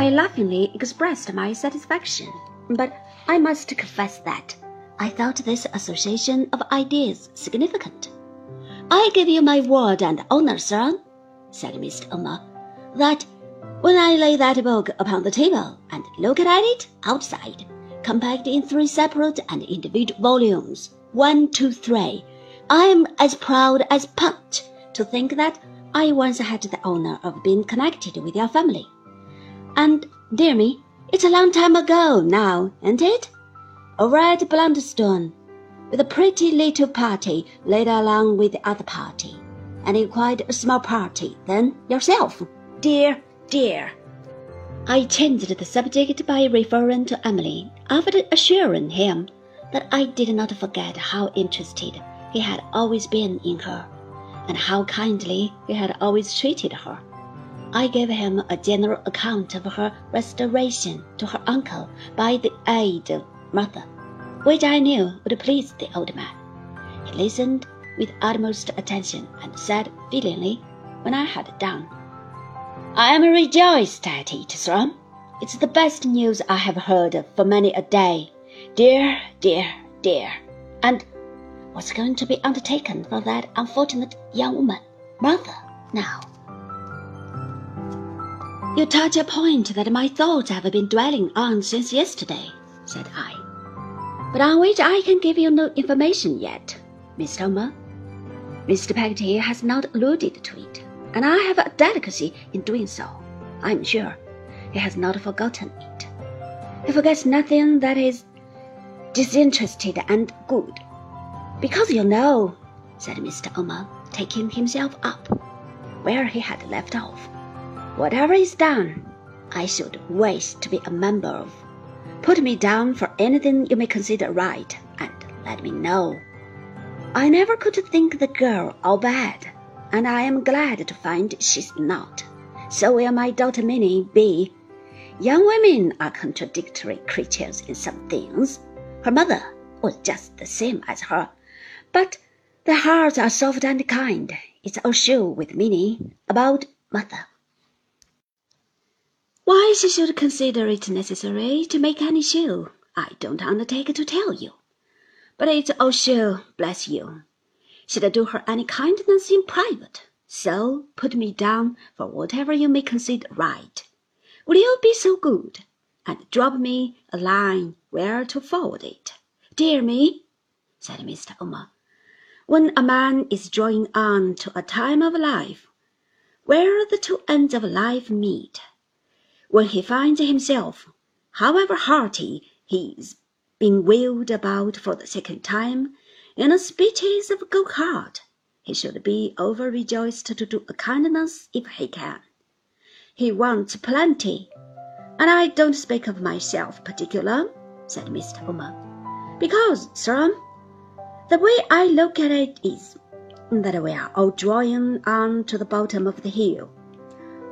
I laughingly expressed my satisfaction, but I must confess that I thought this association of ideas significant. I give you my word and honor, sir, said Mr. Omer, that when I lay that book upon the table and look at it outside, compact in three separate and individual volumes, one, two, three, I am as proud as Punch to think that I once had the honor of being connected with your family. And, dear me, it's a long time ago now, ain't it? Over at Blunderstone, with a pretty little party later along with the other party, and in quite a small party then yourself, dear, dear. I changed the subject by referring to Emily after assuring him that I did not forget how interested he had always been in her and how kindly he had always treated her. I gave him a general account of her restoration to her uncle by the aid of Martha, which I knew would please the old man. He listened with utmost attention and said feelingly, when I had done, I am rejoiced at it, Sir. It's the best news I have heard for many a day. Dear, dear, dear. And what's going to be undertaken for that unfortunate young woman, Martha, now? You touch a point that my thoughts have been dwelling on since yesterday, said I, but on which I can give you no information yet, Miss Omer. Mr. Peggotty has not alluded to it, and I have a delicacy in doing so. I'm sure he has not forgotten it. He forgets nothing that is disinterested and good. Because you know, said Mr. Omer, taking himself up where he had left off, whatever is done, I should wish to be a member of. Put me down for anything you may consider right, and let me know. I never could think the girl all bad, and I am glad to find she's not. So will my daughter Minnie be. Young women are contradictory creatures in some things. Her mother was just the same as her, but their hearts are soft and kind. It's all sure with Minnie about Martha. She should consider it necessary to make any show, I don't undertake to tell you. But it's oh, all show, bless you. She'd do her any kindness in private, so put me down for whatever you may consider right. Will you be so good and drop me a line where to forward it? Dear me, said Mr. Omer, when a man is drawing on to a time of life where the two ends of life meet, when he finds himself, however hearty he's being wheeled about for the second time in a species of go-cart, he should be over-rejoiced to do a kindness if he can. He wants plenty, and I don't speak of myself particular, said Mr. Omer, because, sir, the way I look at it is that we are all drawing on to the bottom of the hill.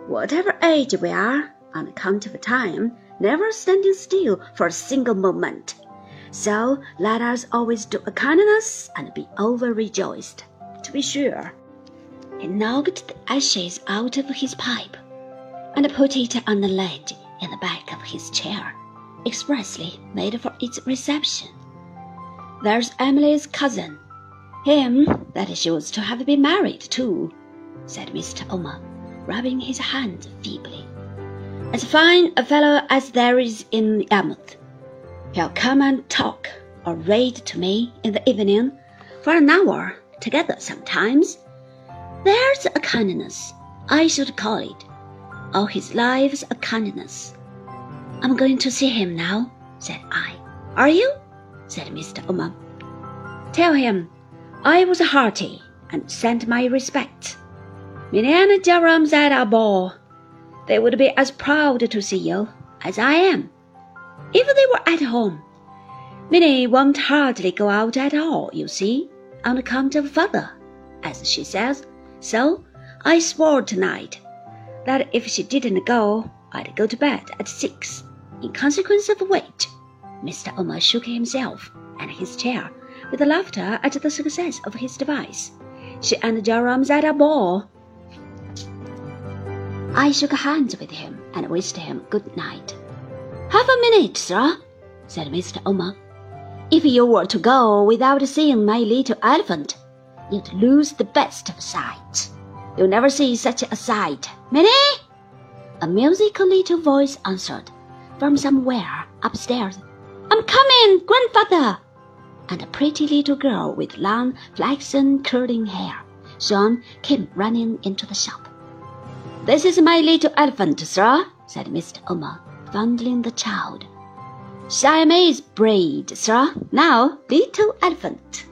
Whatever age we are, on account of time, never standing still for a single moment. So let us always do a kindness and be over-rejoiced. To be sure, he knocked the ashes out of his pipe and put it on the ledge in the back of his chair, expressly made for its reception. There's Emily's cousin, him that she was to have been married to, said Mr. Omer, rubbing his hands feebly. As fine a fellow as there is in Yarmouth. He'll come and talk or read to me in the evening for an hour together sometimes. There's a kindness, I should call it. All his life's a kindness. I'm going to see him now, said I. Are you? said Mr. Omer. Tell him I was hearty and sent my respects. Minnie and Joram's at a ball. They would be as proud to see you as I am. If they were at home, Minnie won't hardly go out at all, you see, on account of father, as she says. So I swore tonight that if she didn't go, I'd go to bed at six, in consequence of which Mr. Omer shook himself and his chair with laughter at the success of his device. She and Joram's at a ball. I shook hands with him and wished him good night. Half a minute, sir, said Mr. Omer. If you were to go without seeing my little elephant, you'd lose the best of sights. You'll never see such a sight. Minnie? A musical little voice answered from somewhere upstairs. I'm coming, grandfather. And a pretty little girl with long, flaxen, curling hair, Sean, came running into the shop. This is my little elephant, sir, said Mr. Omer, fondling the child. Siamese breed, sir. Now, little elephant.